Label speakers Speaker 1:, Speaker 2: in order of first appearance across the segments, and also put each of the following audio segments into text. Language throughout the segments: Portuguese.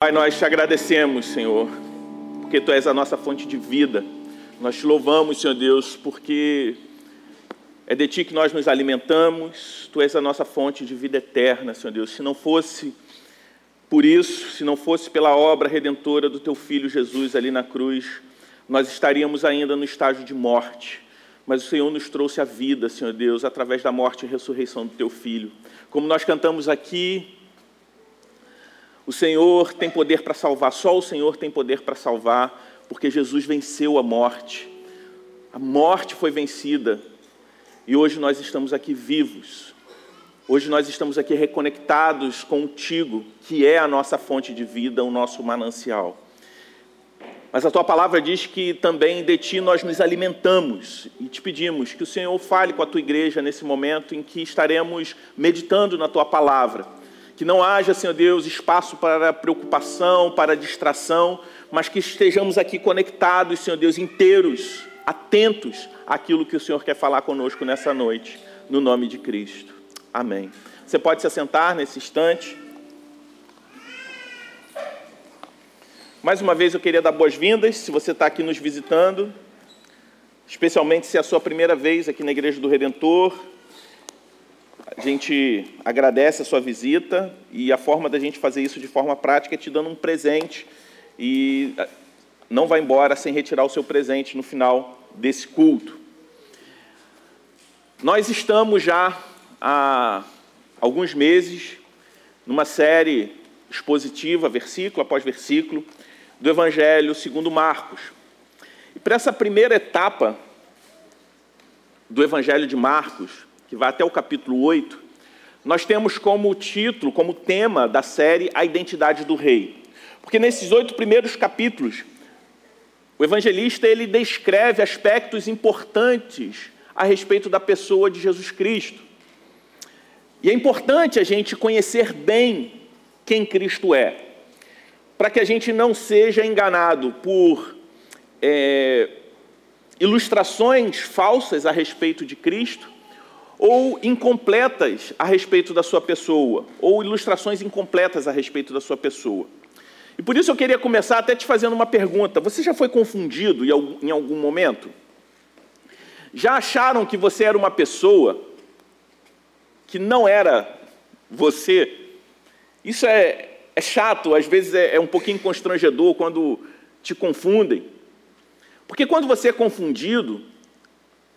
Speaker 1: Pai, nós te agradecemos, Senhor, porque Tu és a nossa fonte de vida. Nós te louvamos, Senhor Deus, porque é de Ti que nós nos alimentamos, Tu és a nossa fonte de vida eterna, Senhor Deus. Se não fosse por isso, se não fosse pela obra redentora do Teu Filho Jesus ali na cruz, nós estaríamos ainda no estágio de morte. Mas o Senhor nos trouxe a vida, Senhor Deus, através da morte e ressurreição do Teu Filho. Como nós cantamos aqui, o Senhor tem poder para salvar, só o Senhor tem poder para salvar, porque Jesus venceu a morte. A morte foi vencida e hoje nós estamos aqui vivos. Hoje nós estamos aqui reconectados contigo, que é a nossa fonte de vida, o nosso manancial. Mas a tua palavra diz que também de ti nós nos alimentamos e te pedimos que o Senhor fale com a tua igreja nesse momento em que estaremos meditando na tua palavra que não haja, Senhor Deus, espaço para preocupação, para distração, mas que estejamos aqui conectados, Senhor Deus, inteiros, atentos àquilo que o Senhor quer falar conosco nessa noite, no nome de Cristo. Amém. Você pode se assentar nesse instante. Mais uma vez eu queria dar boas-vindas, se você está aqui nos visitando, especialmente se é a sua primeira vez aqui na Igreja do Redentor, a gente agradece a sua visita e a forma da gente fazer isso de forma prática é te dando um presente e ah, não vai embora sem retirar o seu presente no final desse culto. Nós estamos já há alguns meses numa série expositiva, versículo após versículo, do Evangelho segundo Marcos. E para essa primeira etapa do Evangelho de Marcos, que vai até o capítulo 8, nós temos como título, como tema da série, a identidade do rei. Porque nesses oito primeiros capítulos, o evangelista ele descreve aspectos importantes a respeito da pessoa de Jesus Cristo. E é importante a gente conhecer bem quem Cristo é, para que a gente não seja enganado por é, ilustrações falsas a respeito de Cristo ou incompletas a respeito da sua pessoa, ou ilustrações incompletas a respeito da sua pessoa. E por isso eu queria começar até te fazendo uma pergunta. Você já foi confundido em algum momento? Já acharam que você era uma pessoa que não era você? Isso é, é chato, às vezes é, é um pouquinho constrangedor quando te confundem. Porque quando você é confundido,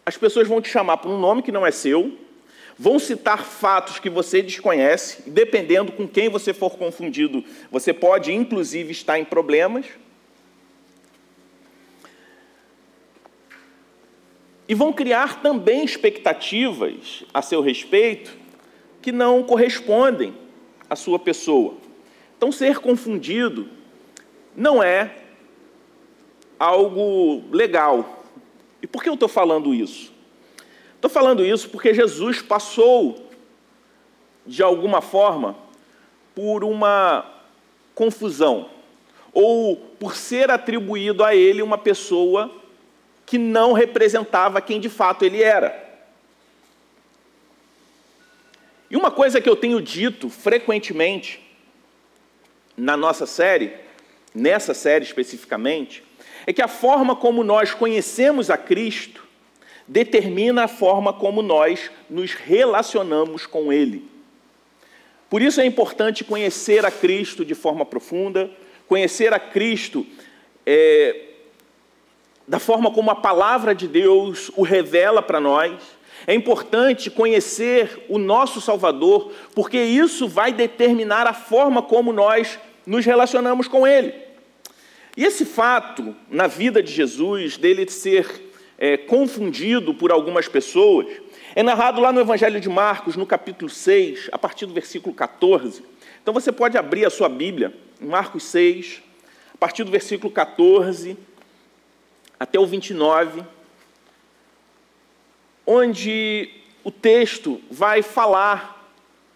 Speaker 1: as pessoas vão te chamar por um nome que não é seu, vão citar fatos que você desconhece, dependendo com quem você for confundido, você pode inclusive estar em problemas. E vão criar também expectativas a seu respeito que não correspondem à sua pessoa. Então, ser confundido não é algo legal, e por que eu estou falando isso? Estou falando isso porque Jesus passou, de alguma forma, por uma confusão, ou por ser atribuído a ele uma pessoa que não representava quem de fato ele era. E uma coisa que eu tenho dito frequentemente na nossa série, nessa série especificamente, é que a forma como nós conhecemos a Cristo determina a forma como nós nos relacionamos com Ele. Por isso é importante conhecer a Cristo de forma profunda, conhecer a Cristo é, da forma como a palavra de Deus o revela para nós. É importante conhecer o nosso Salvador, porque isso vai determinar a forma como nós nos relacionamos com Ele. E esse fato na vida de Jesus, dele ser é, confundido por algumas pessoas, é narrado lá no Evangelho de Marcos, no capítulo 6, a partir do versículo 14. Então você pode abrir a sua Bíblia, Marcos 6, a partir do versículo 14 até o 29, onde o texto vai falar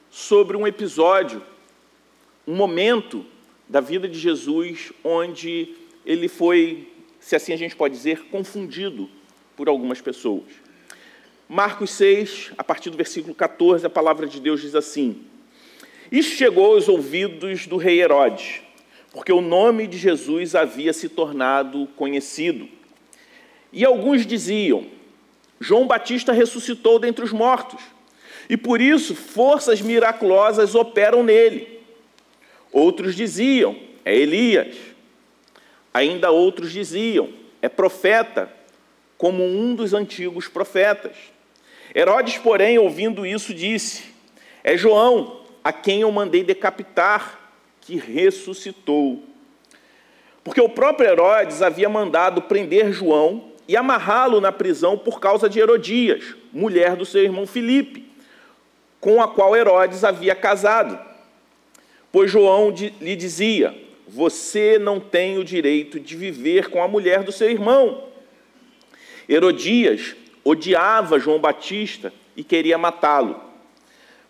Speaker 1: sobre um episódio, um momento da vida de Jesus, onde ele foi, se assim a gente pode dizer, confundido por algumas pessoas. Marcos 6, a partir do versículo 14, a palavra de Deus diz assim: Isso chegou aos ouvidos do rei Herodes, porque o nome de Jesus havia se tornado conhecido. E alguns diziam: João Batista ressuscitou dentre os mortos, e por isso forças miraculosas operam nele. Outros diziam: É Elias. Ainda outros diziam: É profeta, como um dos antigos profetas. Herodes, porém, ouvindo isso, disse: É João, a quem eu mandei decapitar que ressuscitou. Porque o próprio Herodes havia mandado prender João e amarrá-lo na prisão por causa de Herodias, mulher do seu irmão Filipe, com a qual Herodes havia casado. Pois João lhe dizia: Você não tem o direito de viver com a mulher do seu irmão. Herodias odiava João Batista e queria matá-lo,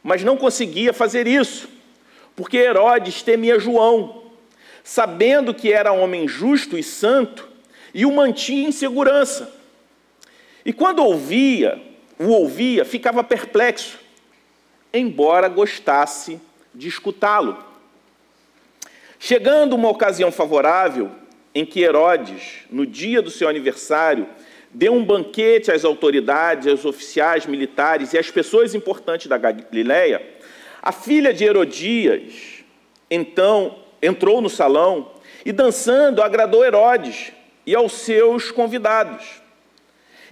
Speaker 1: mas não conseguia fazer isso porque Herodes temia João, sabendo que era homem justo e santo, e o mantinha em segurança. E quando ouvia, o ouvia, ficava perplexo, embora gostasse de escutá-lo. Chegando uma ocasião favorável, em que Herodes, no dia do seu aniversário, deu um banquete às autoridades, aos oficiais militares e às pessoas importantes da Galiléia, a filha de Herodias, então, entrou no salão e, dançando, agradou Herodes e aos seus convidados.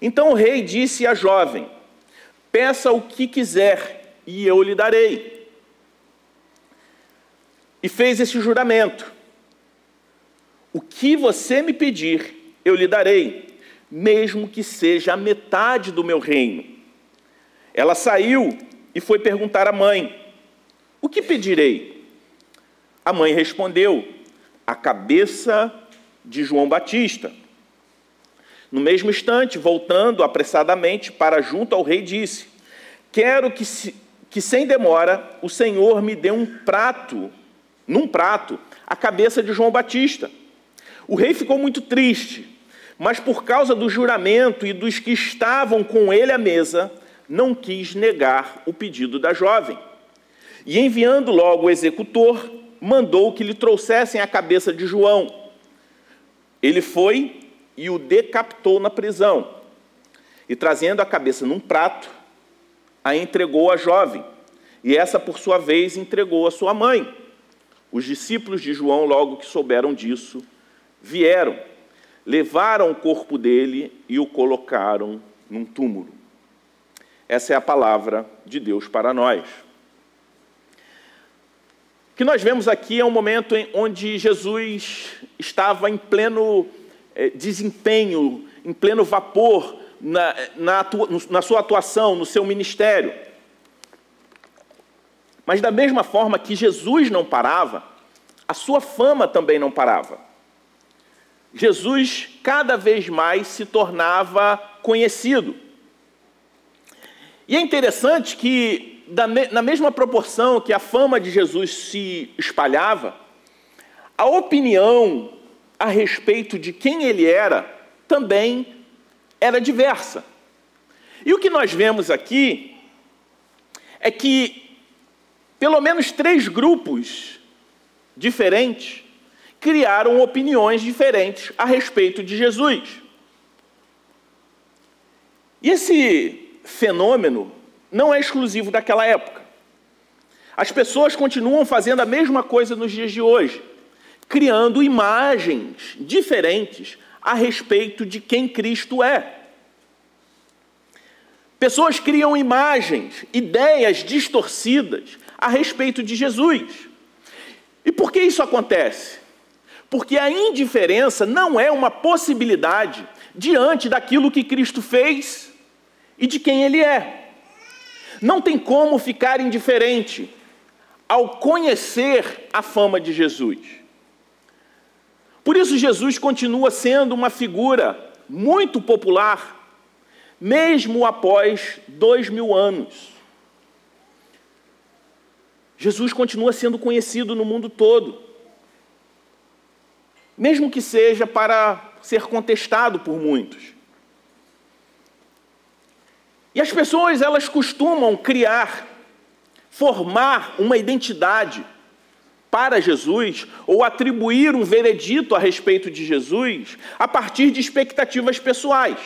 Speaker 1: Então o rei disse à jovem: Peça o que quiser e eu lhe darei. E fez esse juramento: O que você me pedir, eu lhe darei, mesmo que seja a metade do meu reino. Ela saiu e foi perguntar à mãe: o que pedirei? A mãe respondeu: A cabeça de João Batista. No mesmo instante, voltando apressadamente para junto ao rei, disse: Quero que, se, que sem demora o Senhor me dê um prato, num prato, a cabeça de João Batista. O rei ficou muito triste, mas por causa do juramento e dos que estavam com ele à mesa, não quis negar o pedido da jovem. E enviando logo o executor, mandou que lhe trouxessem a cabeça de João. Ele foi e o decapitou na prisão. E trazendo a cabeça num prato, a entregou à jovem. E essa, por sua vez, entregou à sua mãe. Os discípulos de João, logo que souberam disso, vieram, levaram o corpo dele e o colocaram num túmulo. Essa é a palavra de Deus para nós. O que nós vemos aqui é um momento em onde Jesus estava em pleno eh, desempenho, em pleno vapor na, na, na sua atuação, no seu ministério. Mas da mesma forma que Jesus não parava, a sua fama também não parava. Jesus cada vez mais se tornava conhecido. E é interessante que na mesma proporção que a fama de Jesus se espalhava, a opinião a respeito de quem ele era também era diversa. E o que nós vemos aqui é que pelo menos três grupos diferentes criaram opiniões diferentes a respeito de Jesus. E esse fenômeno não é exclusivo daquela época. As pessoas continuam fazendo a mesma coisa nos dias de hoje, criando imagens diferentes a respeito de quem Cristo é. Pessoas criam imagens, ideias distorcidas a respeito de Jesus. E por que isso acontece? Porque a indiferença não é uma possibilidade diante daquilo que Cristo fez e de quem Ele é. Não tem como ficar indiferente ao conhecer a fama de Jesus. Por isso, Jesus continua sendo uma figura muito popular, mesmo após dois mil anos. Jesus continua sendo conhecido no mundo todo, mesmo que seja para ser contestado por muitos. E as pessoas, elas costumam criar, formar uma identidade para Jesus ou atribuir um veredito a respeito de Jesus a partir de expectativas pessoais.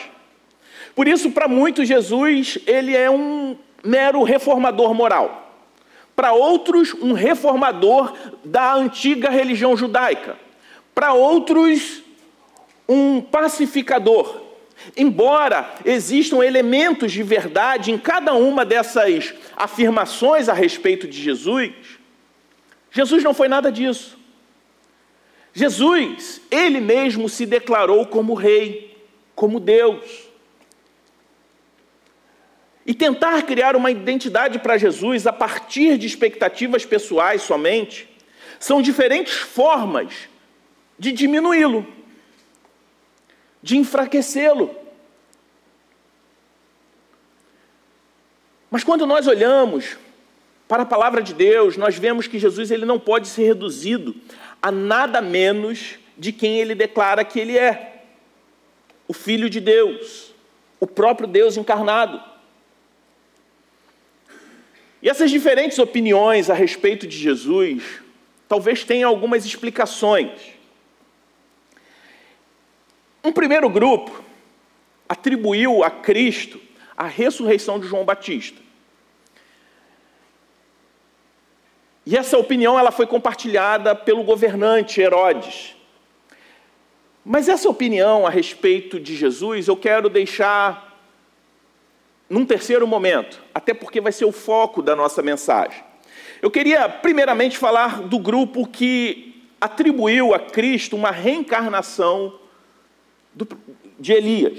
Speaker 1: Por isso, para muitos, Jesus ele é um mero reformador moral. Para outros, um reformador da antiga religião judaica. Para outros, um pacificador. Embora existam elementos de verdade em cada uma dessas afirmações a respeito de Jesus, Jesus não foi nada disso. Jesus, ele mesmo se declarou como rei, como Deus. E tentar criar uma identidade para Jesus a partir de expectativas pessoais somente, são diferentes formas de diminuí-lo, de enfraquecê-lo. Mas quando nós olhamos para a palavra de Deus, nós vemos que Jesus ele não pode ser reduzido a nada menos de quem ele declara que ele é: o Filho de Deus, o próprio Deus encarnado. E essas diferentes opiniões a respeito de Jesus talvez tenham algumas explicações. Um primeiro grupo atribuiu a Cristo a ressurreição de João Batista. E essa opinião ela foi compartilhada pelo governante Herodes. Mas essa opinião a respeito de Jesus eu quero deixar num terceiro momento, até porque vai ser o foco da nossa mensagem. Eu queria primeiramente falar do grupo que atribuiu a Cristo uma reencarnação de Elias.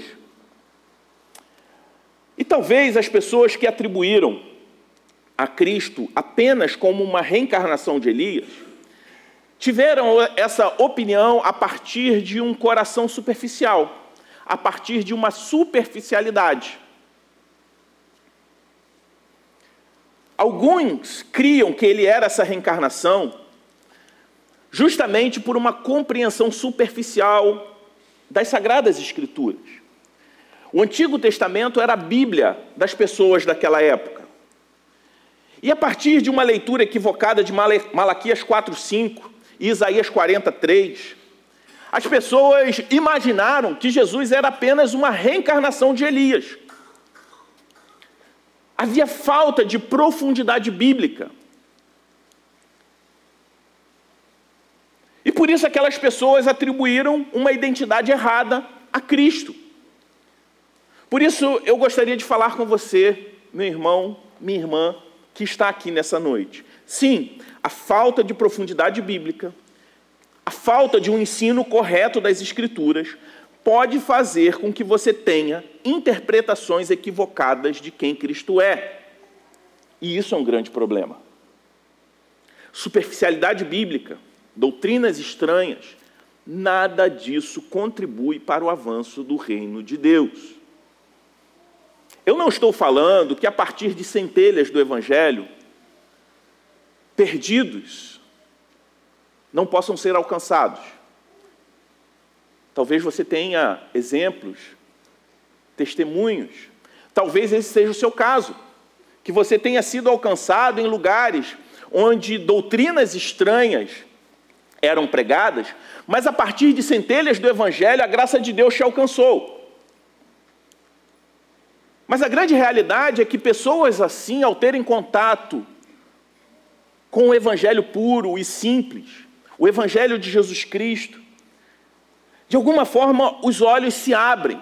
Speaker 1: E talvez as pessoas que atribuíram a Cristo apenas como uma reencarnação de Elias, tiveram essa opinião a partir de um coração superficial, a partir de uma superficialidade. Alguns criam que ele era essa reencarnação justamente por uma compreensão superficial das Sagradas Escrituras. O Antigo Testamento era a Bíblia das pessoas daquela época. E a partir de uma leitura equivocada de Malaquias 4:5 e Isaías 43, as pessoas imaginaram que Jesus era apenas uma reencarnação de Elias. Havia falta de profundidade bíblica. E por isso aquelas pessoas atribuíram uma identidade errada a Cristo. Por isso eu gostaria de falar com você, meu irmão, minha irmã, que está aqui nessa noite. Sim, a falta de profundidade bíblica, a falta de um ensino correto das Escrituras, pode fazer com que você tenha interpretações equivocadas de quem Cristo é. E isso é um grande problema. Superficialidade bíblica, doutrinas estranhas, nada disso contribui para o avanço do reino de Deus. Eu não estou falando que a partir de centelhas do Evangelho, perdidos não possam ser alcançados. Talvez você tenha exemplos, testemunhos. Talvez esse seja o seu caso, que você tenha sido alcançado em lugares onde doutrinas estranhas eram pregadas, mas a partir de centelhas do Evangelho a graça de Deus te alcançou. Mas a grande realidade é que pessoas assim, ao terem contato com o Evangelho puro e simples, o Evangelho de Jesus Cristo, de alguma forma os olhos se abrem.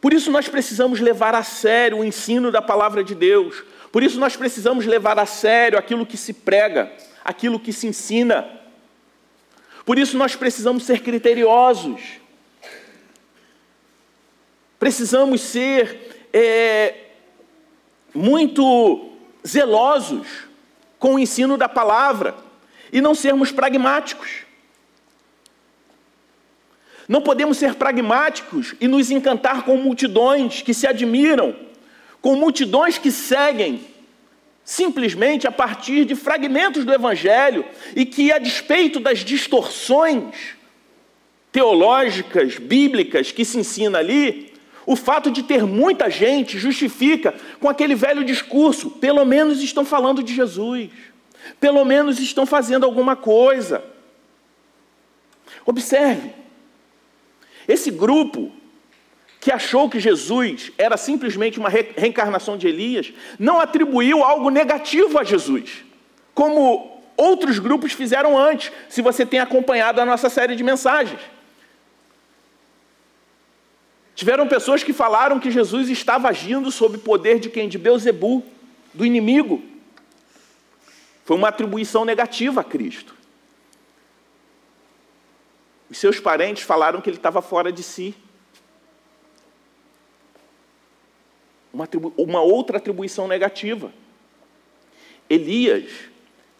Speaker 1: Por isso nós precisamos levar a sério o ensino da palavra de Deus. Por isso nós precisamos levar a sério aquilo que se prega, aquilo que se ensina. Por isso nós precisamos ser criteriosos. Precisamos ser é, muito zelosos com o ensino da palavra e não sermos pragmáticos. Não podemos ser pragmáticos e nos encantar com multidões que se admiram, com multidões que seguem simplesmente a partir de fragmentos do Evangelho e que, a despeito das distorções teológicas, bíblicas que se ensina ali, O fato de ter muita gente justifica com aquele velho discurso: pelo menos estão falando de Jesus, pelo menos estão fazendo alguma coisa. Observe, esse grupo que achou que Jesus era simplesmente uma reencarnação de Elias, não atribuiu algo negativo a Jesus, como outros grupos fizeram antes, se você tem acompanhado a nossa série de mensagens. Tiveram pessoas que falaram que Jesus estava agindo sob o poder de quem? De Beuzebu, do inimigo. Foi uma atribuição negativa a Cristo. Os seus parentes falaram que ele estava fora de si. Uma, uma outra atribuição negativa. Elias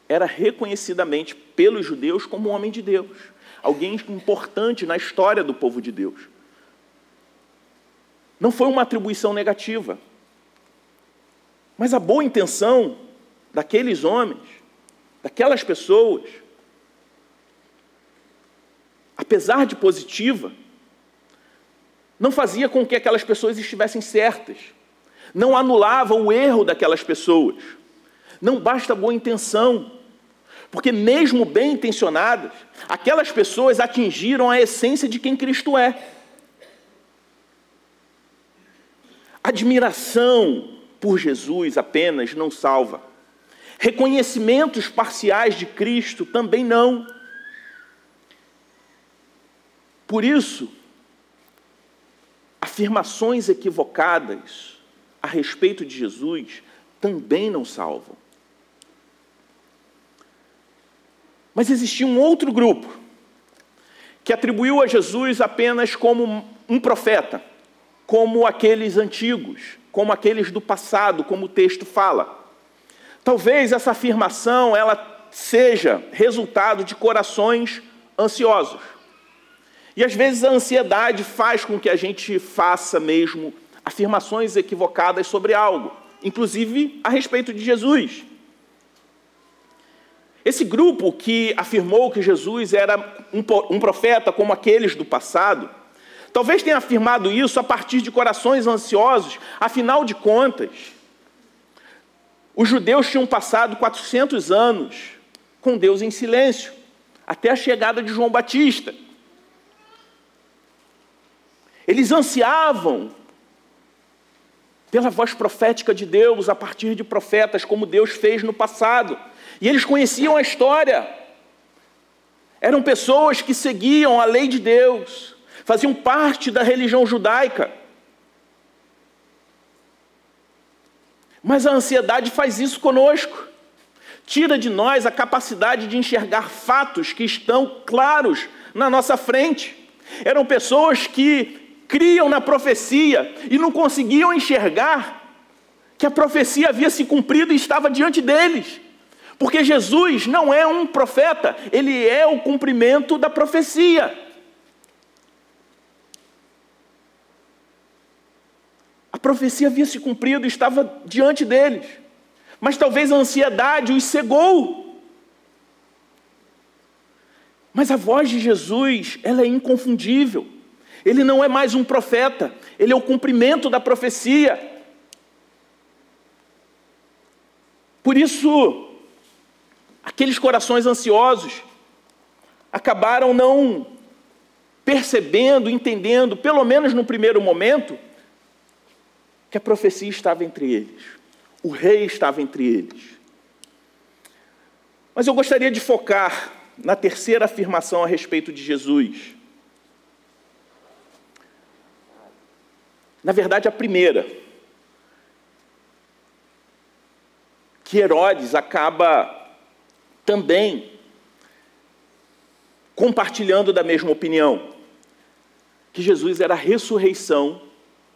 Speaker 1: era reconhecidamente pelos judeus como um homem de Deus, alguém importante na história do povo de Deus. Não foi uma atribuição negativa. Mas a boa intenção daqueles homens, daquelas pessoas, apesar de positiva, não fazia com que aquelas pessoas estivessem certas, não anulava o erro daquelas pessoas. Não basta boa intenção, porque, mesmo bem intencionadas, aquelas pessoas atingiram a essência de quem Cristo é. Admiração por Jesus apenas não salva. Reconhecimentos parciais de Cristo também não. Por isso, afirmações equivocadas a respeito de Jesus também não salvam. Mas existia um outro grupo que atribuiu a Jesus apenas como um profeta, como aqueles antigos, como aqueles do passado, como o texto fala. Talvez essa afirmação ela seja resultado de corações ansiosos. E às vezes a ansiedade faz com que a gente faça mesmo afirmações equivocadas sobre algo, inclusive a respeito de Jesus. Esse grupo que afirmou que Jesus era um profeta como aqueles do passado, talvez tenha afirmado isso a partir de corações ansiosos, afinal de contas, os judeus tinham passado 400 anos com Deus em silêncio, até a chegada de João Batista. Eles ansiavam pela voz profética de Deus a partir de profetas, como Deus fez no passado. E eles conheciam a história. Eram pessoas que seguiam a lei de Deus, faziam parte da religião judaica. Mas a ansiedade faz isso conosco. Tira de nós a capacidade de enxergar fatos que estão claros na nossa frente. Eram pessoas que criam na profecia e não conseguiam enxergar que a profecia havia se cumprido e estava diante deles. Porque Jesus não é um profeta, ele é o cumprimento da profecia. Profecia havia se cumprido, estava diante deles. Mas talvez a ansiedade os cegou. Mas a voz de Jesus, ela é inconfundível. Ele não é mais um profeta, ele é o cumprimento da profecia. Por isso, aqueles corações ansiosos acabaram não percebendo, entendendo, pelo menos no primeiro momento, que a profecia estava entre eles, o rei estava entre eles. Mas eu gostaria de focar na terceira afirmação a respeito de Jesus. Na verdade, a primeira, que Herodes acaba também compartilhando da mesma opinião, que Jesus era a ressurreição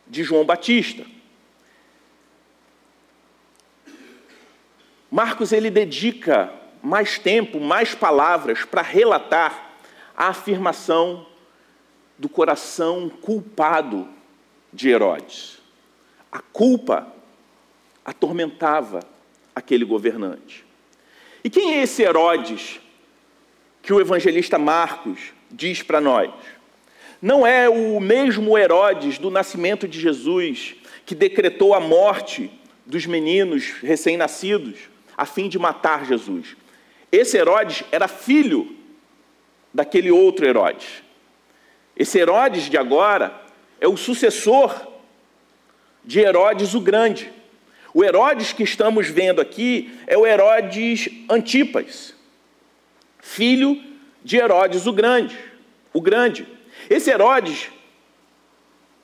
Speaker 1: de João Batista. Marcos ele dedica mais tempo, mais palavras para relatar a afirmação do coração culpado de Herodes. A culpa atormentava aquele governante. E quem é esse Herodes que o evangelista Marcos diz para nós? Não é o mesmo Herodes do nascimento de Jesus que decretou a morte dos meninos recém-nascidos a fim de matar Jesus. Esse Herodes era filho daquele outro Herodes. Esse Herodes de agora é o sucessor de Herodes o Grande. O Herodes que estamos vendo aqui é o Herodes Antipas, filho de Herodes o Grande. O Grande. Esse Herodes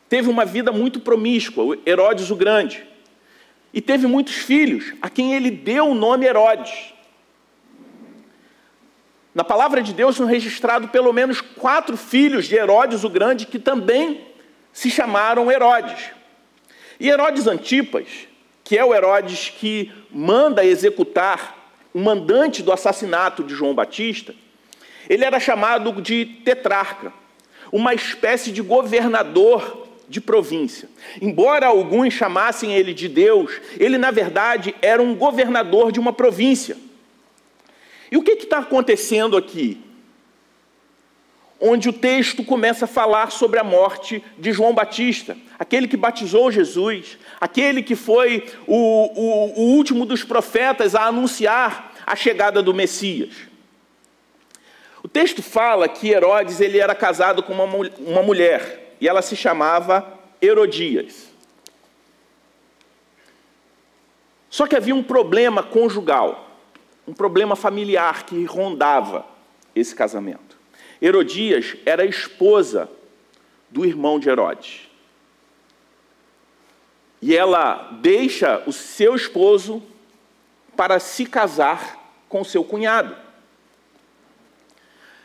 Speaker 1: teve uma vida muito promíscua, Herodes o Grande, e teve muitos filhos, a quem ele deu o nome Herodes. Na palavra de Deus são registrados pelo menos quatro filhos de Herodes o Grande que também se chamaram Herodes. E Herodes Antipas, que é o Herodes que manda executar o mandante do assassinato de João Batista, ele era chamado de tetrarca, uma espécie de governador de província. Embora alguns chamassem ele de Deus, ele na verdade era um governador de uma província. E o que está acontecendo aqui? Onde o texto começa a falar sobre a morte de João Batista, aquele que batizou Jesus, aquele que foi o, o, o último dos profetas a anunciar a chegada do Messias. O texto fala que Herodes ele era casado com uma, uma mulher e ela se chamava Herodias. Só que havia um problema conjugal um problema familiar que rondava esse casamento. Herodias era esposa do irmão de Herodes. E ela deixa o seu esposo para se casar com seu cunhado.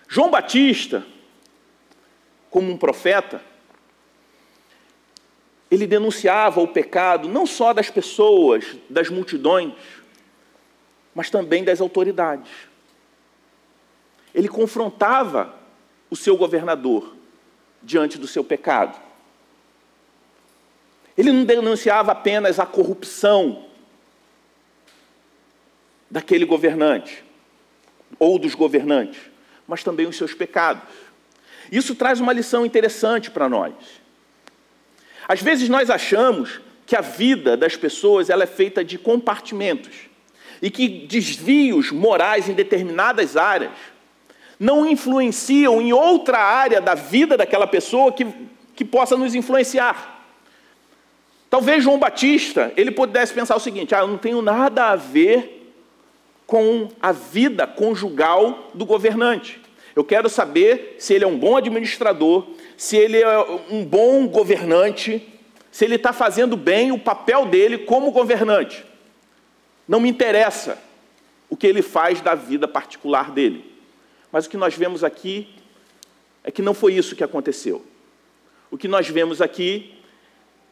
Speaker 1: João Batista, como um profeta, ele denunciava o pecado não só das pessoas, das multidões, mas também das autoridades. Ele confrontava o seu governador diante do seu pecado. Ele não denunciava apenas a corrupção daquele governante ou dos governantes, mas também os seus pecados. Isso traz uma lição interessante para nós. Às vezes nós achamos que a vida das pessoas ela é feita de compartimentos e que desvios morais em determinadas áreas não influenciam em outra área da vida daquela pessoa que, que possa nos influenciar. Talvez João Batista, ele pudesse pensar o seguinte: ah, eu não tenho nada a ver com a vida conjugal do governante. Eu quero saber se ele é um bom administrador, se ele é um bom governante, se ele está fazendo bem o papel dele como governante. Não me interessa o que ele faz da vida particular dele. Mas o que nós vemos aqui é que não foi isso que aconteceu. O que nós vemos aqui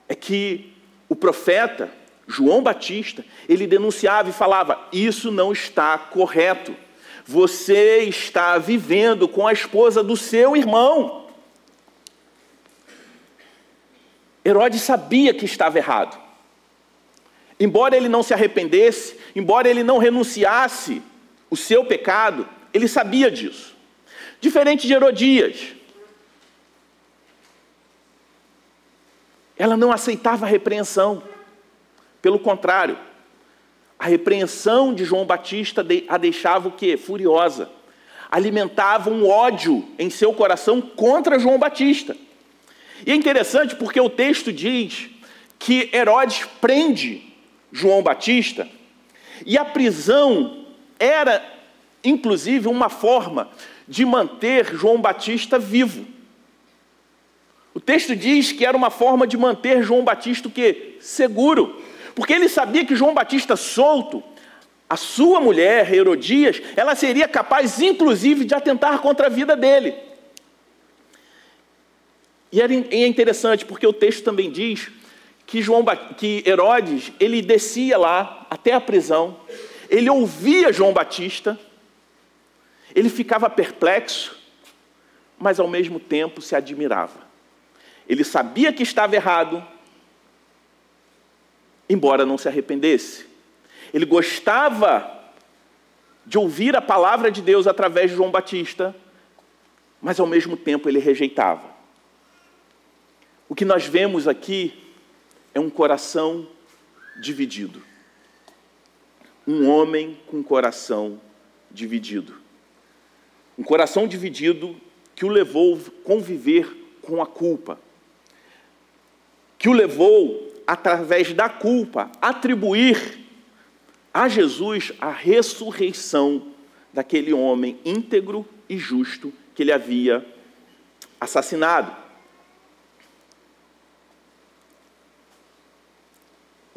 Speaker 1: é que o profeta João Batista, ele denunciava e falava: Isso não está correto. Você está vivendo com a esposa do seu irmão. Herodes sabia que estava errado. Embora ele não se arrependesse, embora ele não renunciasse o seu pecado, ele sabia disso. Diferente de Herodias, ela não aceitava a repreensão. Pelo contrário, a repreensão de João Batista a deixava o quê? Furiosa. Alimentava um ódio em seu coração contra João Batista. E é interessante porque o texto diz que Herodes prende João Batista, e a prisão era, inclusive, uma forma de manter João Batista vivo. O texto diz que era uma forma de manter João Batista o quê? Seguro. Porque ele sabia que João Batista solto, a sua mulher, Herodias, ela seria capaz, inclusive, de atentar contra a vida dele. E é interessante, porque o texto também diz que, João, que Herodes ele descia lá até a prisão, ele ouvia João Batista, ele ficava perplexo, mas ao mesmo tempo se admirava. Ele sabia que estava errado, embora não se arrependesse. Ele gostava de ouvir a palavra de Deus através de João Batista, mas ao mesmo tempo ele rejeitava. O que nós vemos aqui é um coração dividido. Um homem com coração dividido. Um coração dividido que o levou a conviver com a culpa. Que o levou, através da culpa, a atribuir a Jesus a ressurreição daquele homem íntegro e justo que ele havia assassinado.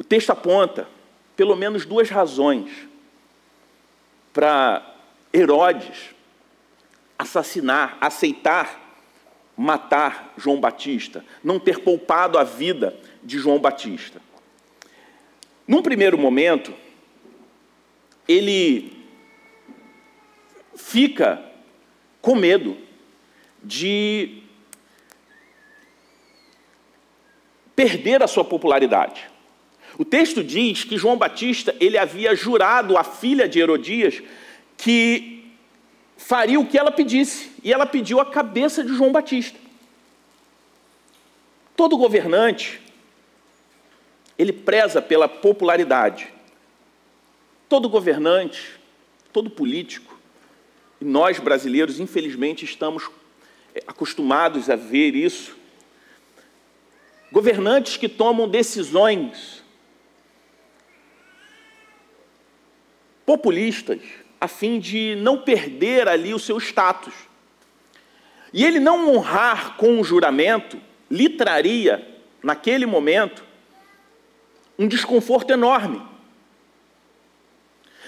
Speaker 1: Texto aponta pelo menos duas razões para Herodes assassinar, aceitar matar João Batista, não ter poupado a vida de João Batista. Num primeiro momento, ele fica com medo de perder a sua popularidade. O texto diz que João Batista ele havia jurado à filha de Herodias que faria o que ela pedisse, e ela pediu a cabeça de João Batista. Todo governante ele preza pela popularidade. Todo governante, todo político, e nós brasileiros, infelizmente, estamos eh, acostumados a ver isso. Governantes que tomam decisões populistas, a fim de não perder ali o seu status. E ele não honrar com um juramento lhe traria, naquele momento, um desconforto enorme.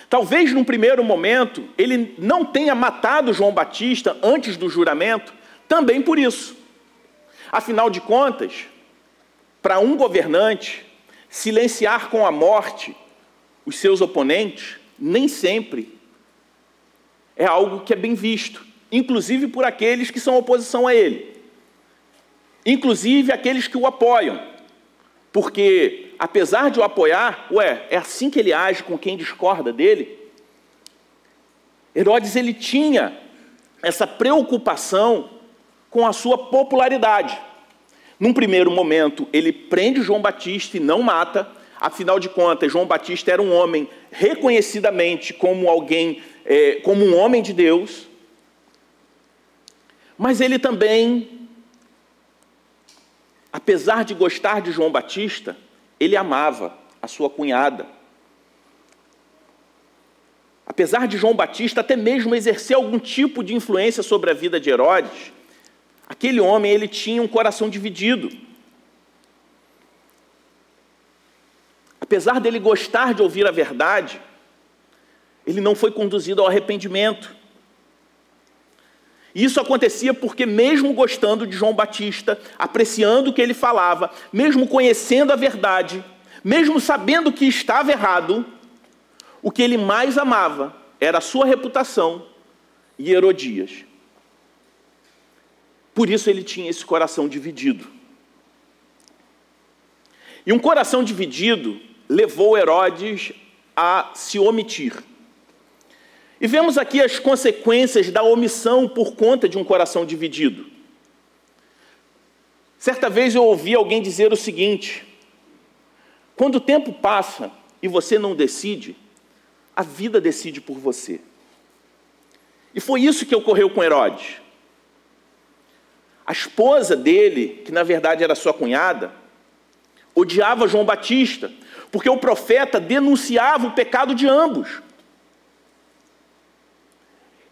Speaker 1: Talvez num primeiro momento ele não tenha matado João Batista antes do juramento, também por isso. Afinal de contas, para um governante, silenciar com a morte os seus oponentes nem sempre é algo que é bem visto, inclusive por aqueles que são oposição a ele, inclusive aqueles que o apoiam, porque apesar de o apoiar, ué, é assim que ele age com quem discorda dele? Herodes ele tinha essa preocupação com a sua popularidade. Num primeiro momento, ele prende João Batista e não mata, afinal de contas, João Batista era um homem reconhecidamente como alguém, é, como um homem de Deus, mas ele também, apesar de gostar de João Batista, ele amava a sua cunhada. Apesar de João Batista até mesmo exercer algum tipo de influência sobre a vida de Herodes, aquele homem ele tinha um coração dividido. Apesar dele gostar de ouvir a verdade, ele não foi conduzido ao arrependimento. Isso acontecia porque, mesmo gostando de João Batista, apreciando o que ele falava, mesmo conhecendo a verdade, mesmo sabendo que estava errado, o que ele mais amava era a sua reputação e Herodias. Por isso ele tinha esse coração dividido. E um coração dividido levou Herodes a se omitir. E vemos aqui as consequências da omissão por conta de um coração dividido. Certa vez eu ouvi alguém dizer o seguinte: quando o tempo passa e você não decide, a vida decide por você. E foi isso que ocorreu com Herodes. A esposa dele, que na verdade era sua cunhada, odiava João Batista, porque o profeta denunciava o pecado de ambos.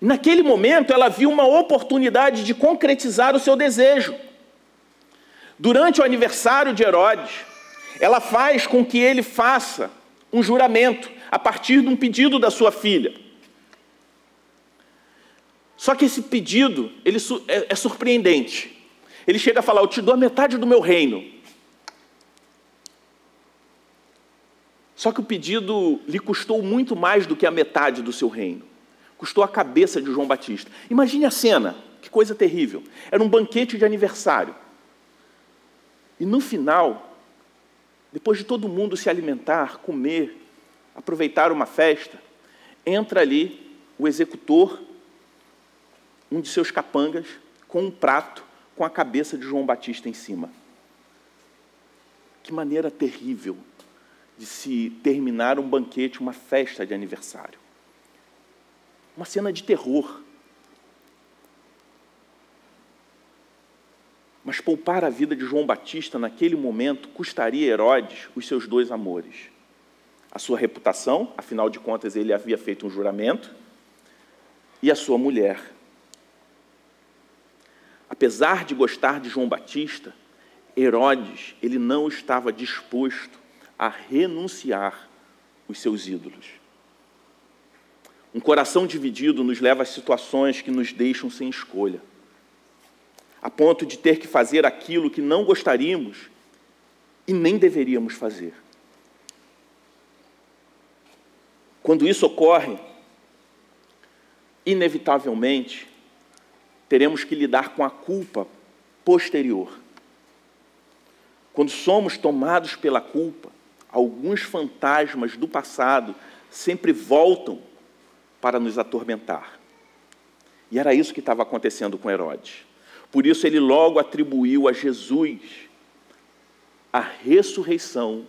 Speaker 1: Naquele momento, ela viu uma oportunidade de concretizar o seu desejo. Durante o aniversário de Herodes, ela faz com que ele faça um juramento a partir de um pedido da sua filha. Só que esse pedido ele é, é surpreendente. Ele chega a falar: Eu te dou a metade do meu reino. Só que o pedido lhe custou muito mais do que a metade do seu reino custou a cabeça de João Batista. Imagine a cena, que coisa terrível. Era um banquete de aniversário. E no final, depois de todo mundo se alimentar, comer, aproveitar uma festa, entra ali o executor, um de seus capangas, com um prato com a cabeça de João Batista em cima. Que maneira terrível de se terminar um banquete, uma festa de aniversário. Uma cena de terror. Mas poupar a vida de João Batista naquele momento custaria Herodes os seus dois amores. A sua reputação, afinal de contas ele havia feito um juramento, e a sua mulher. Apesar de gostar de João Batista, Herodes, ele não estava disposto a renunciar os seus ídolos. Um coração dividido nos leva a situações que nos deixam sem escolha a ponto de ter que fazer aquilo que não gostaríamos e nem deveríamos fazer. Quando isso ocorre, inevitavelmente, teremos que lidar com a culpa posterior. Quando somos tomados pela culpa, alguns fantasmas do passado sempre voltam para nos atormentar. E era isso que estava acontecendo com Herodes. Por isso, ele logo atribuiu a Jesus a ressurreição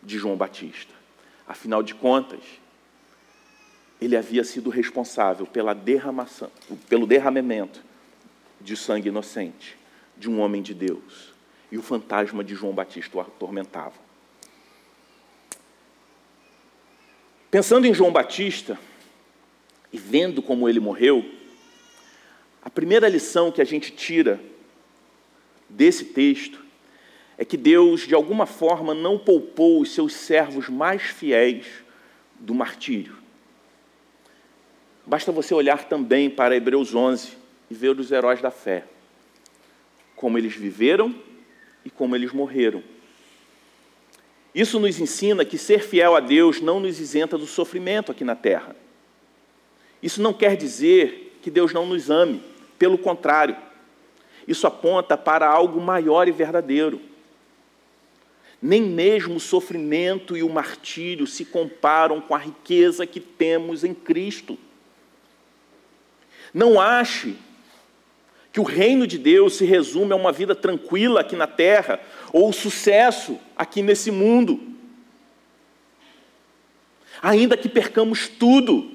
Speaker 1: de João Batista. Afinal de contas, ele havia sido responsável pela derramação, pelo derramamento de sangue inocente de um homem de Deus. E o fantasma de João Batista o atormentava. Pensando em João Batista e vendo como ele morreu, a primeira lição que a gente tira desse texto é que Deus, de alguma forma, não poupou os seus servos mais fiéis do martírio. Basta você olhar também para Hebreus 11 e ver os heróis da fé, como eles viveram e como eles morreram. Isso nos ensina que ser fiel a Deus não nos isenta do sofrimento aqui na terra. Isso não quer dizer que Deus não nos ame. Pelo contrário, isso aponta para algo maior e verdadeiro. Nem mesmo o sofrimento e o martírio se comparam com a riqueza que temos em Cristo. Não ache que o reino de Deus se resume a uma vida tranquila aqui na terra ou sucesso aqui nesse mundo. Ainda que percamos tudo,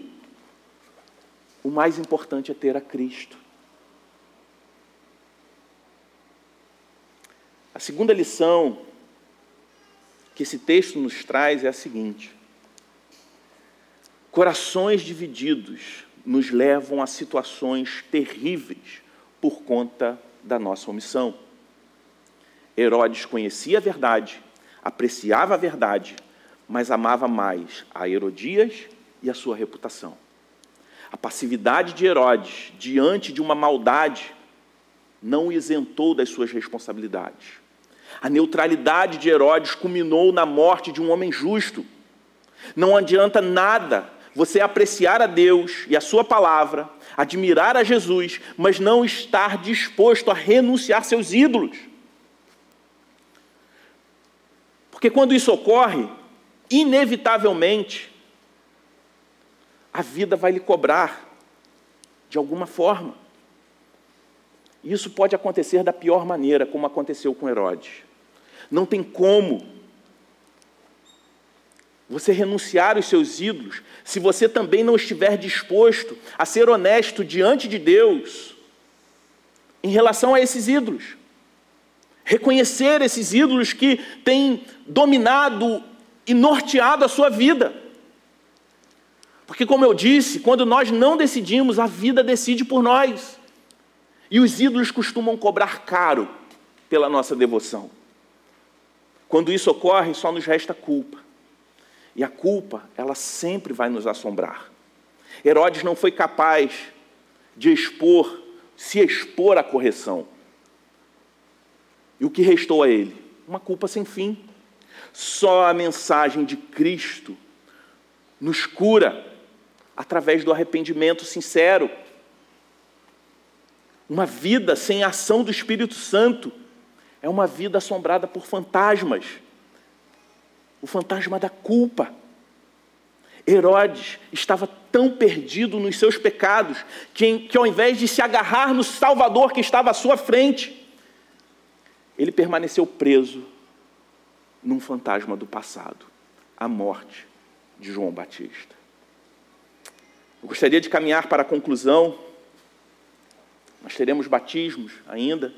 Speaker 1: o mais importante é ter a Cristo. A segunda lição que esse texto nos traz é a seguinte: corações divididos nos levam a situações terríveis por conta da nossa omissão. Herodes conhecia a verdade, apreciava a verdade, mas amava mais a Herodias e a sua reputação. A passividade de Herodes diante de uma maldade não o isentou das suas responsabilidades. A neutralidade de Herodes culminou na morte de um homem justo. Não adianta nada você apreciar a Deus e a Sua palavra, admirar a Jesus, mas não estar disposto a renunciar seus ídolos. Porque quando isso ocorre, inevitavelmente, a vida vai lhe cobrar de alguma forma. Isso pode acontecer da pior maneira, como aconteceu com Herodes. Não tem como você renunciar os seus ídolos se você também não estiver disposto a ser honesto diante de Deus em relação a esses ídolos. Reconhecer esses ídolos que têm dominado e norteado a sua vida. Porque, como eu disse, quando nós não decidimos, a vida decide por nós. E os ídolos costumam cobrar caro pela nossa devoção. Quando isso ocorre, só nos resta culpa. E a culpa, ela sempre vai nos assombrar. Herodes não foi capaz de expor, se expor à correção. E o que restou a ele? Uma culpa sem fim. Só a mensagem de Cristo nos cura através do arrependimento sincero uma vida sem ação do Espírito Santo é uma vida assombrada por fantasmas. O fantasma da culpa. Herodes estava tão perdido nos seus pecados que, que, ao invés de se agarrar no Salvador que estava à sua frente, ele permaneceu preso num fantasma do passado, a morte de João Batista. Eu gostaria de caminhar para a conclusão. Nós teremos batismos ainda,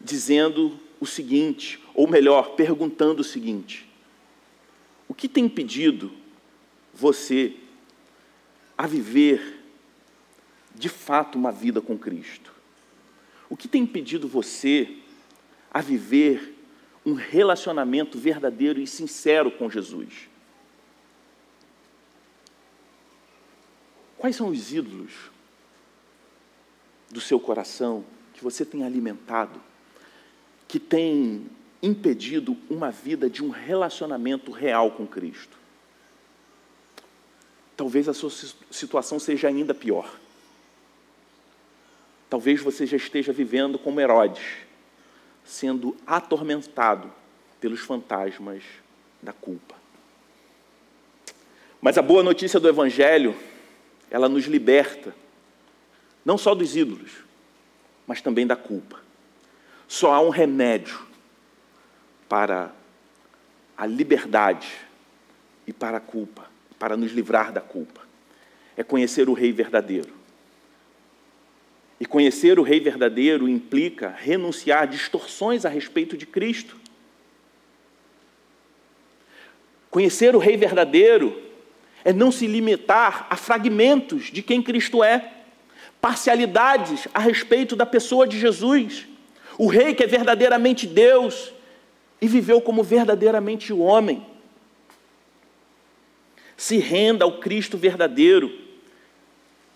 Speaker 1: dizendo o seguinte, ou melhor, perguntando o seguinte: o que tem impedido você a viver de fato uma vida com Cristo? O que tem impedido você a viver um relacionamento verdadeiro e sincero com Jesus? Quais são os ídolos do seu coração que você tem alimentado, que tem impedido uma vida de um relacionamento real com Cristo? Talvez a sua situação seja ainda pior. Talvez você já esteja vivendo como Herodes, sendo atormentado pelos fantasmas da culpa. Mas a boa notícia do Evangelho, ela nos liberta, não só dos ídolos, mas também da culpa. Só há um remédio para a liberdade e para a culpa, para nos livrar da culpa. É conhecer o Rei verdadeiro. E conhecer o Rei verdadeiro implica renunciar a distorções a respeito de Cristo. Conhecer o Rei verdadeiro é não se limitar a fragmentos de quem Cristo é, parcialidades a respeito da pessoa de Jesus. O Rei que é verdadeiramente Deus e viveu como verdadeiramente homem. Se renda ao Cristo verdadeiro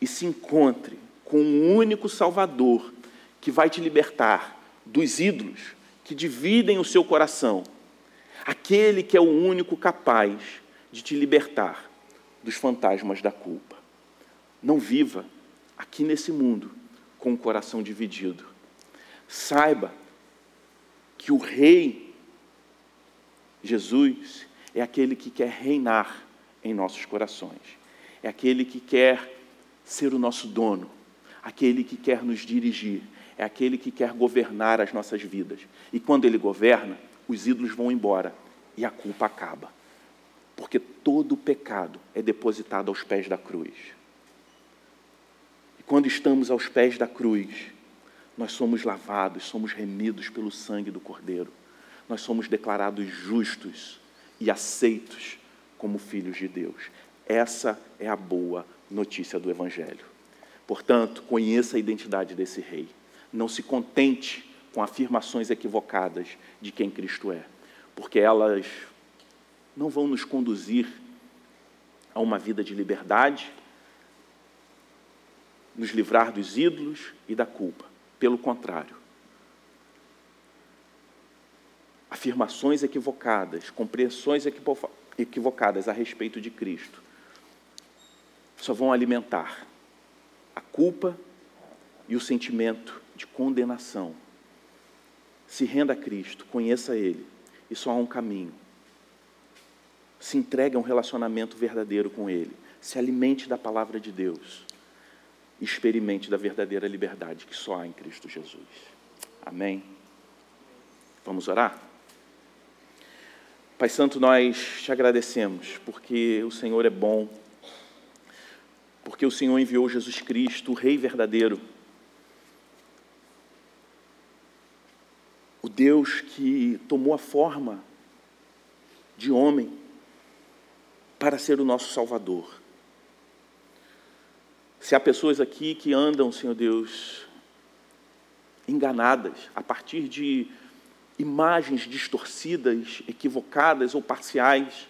Speaker 1: e se encontre com um único Salvador que vai te libertar dos ídolos que dividem o seu coração, aquele que é o único capaz de te libertar dos fantasmas da culpa. Não viva aqui nesse mundo com o coração dividido. Saiba que o Rei Jesus é aquele que quer reinar em nossos corações, é aquele que quer ser o nosso dono, aquele que quer nos dirigir, é aquele que quer governar as nossas vidas. E quando ele governa, os ídolos vão embora e a culpa acaba. Porque todo pecado é depositado aos pés da cruz. E quando estamos aos pés da cruz, nós somos lavados, somos remidos pelo sangue do Cordeiro. Nós somos declarados justos e aceitos como filhos de Deus. Essa é a boa notícia do Evangelho. Portanto, conheça a identidade desse rei. Não se contente com afirmações equivocadas de quem Cristo é, porque elas não vão nos conduzir a uma vida de liberdade, nos livrar dos ídolos e da culpa. Pelo contrário, afirmações equivocadas, compreensões equivocadas a respeito de Cristo, só vão alimentar a culpa e o sentimento de condenação. Se renda a Cristo, conheça Ele, e só há um caminho. Se entregue a um relacionamento verdadeiro com Ele, se alimente da palavra de Deus, experimente da verdadeira liberdade que só há em Cristo Jesus. Amém? Vamos orar? Pai Santo, nós te agradecemos, porque o Senhor é bom porque o Senhor enviou Jesus Cristo, o Rei verdadeiro. O Deus que tomou a forma de homem para ser o nosso Salvador. Se há pessoas aqui que andam, Senhor Deus, enganadas a partir de imagens distorcidas, equivocadas ou parciais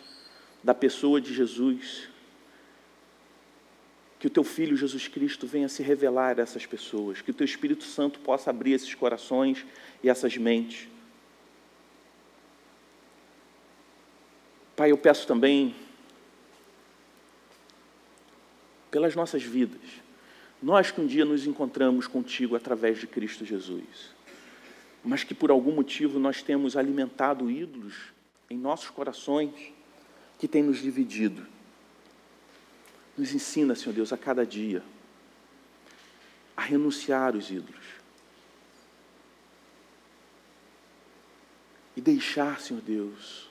Speaker 1: da pessoa de Jesus, que o teu filho Jesus Cristo venha se revelar a essas pessoas, que o teu Espírito Santo possa abrir esses corações e essas mentes. Pai, eu peço também pelas nossas vidas, nós que um dia nos encontramos contigo através de Cristo Jesus, mas que por algum motivo nós temos alimentado ídolos em nossos corações que têm nos dividido. Nos ensina, Senhor Deus, a cada dia a renunciar os ídolos. E deixar, Senhor Deus,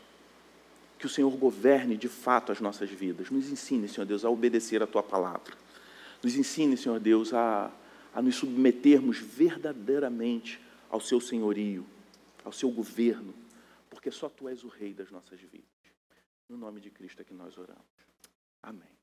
Speaker 1: que o Senhor governe de fato as nossas vidas. Nos ensine, Senhor Deus, a obedecer a tua palavra. Nos ensine, Senhor Deus, a, a nos submetermos verdadeiramente ao seu senhorio, ao seu governo, porque só tu és o rei das nossas vidas. No nome de Cristo é que nós oramos. Amém.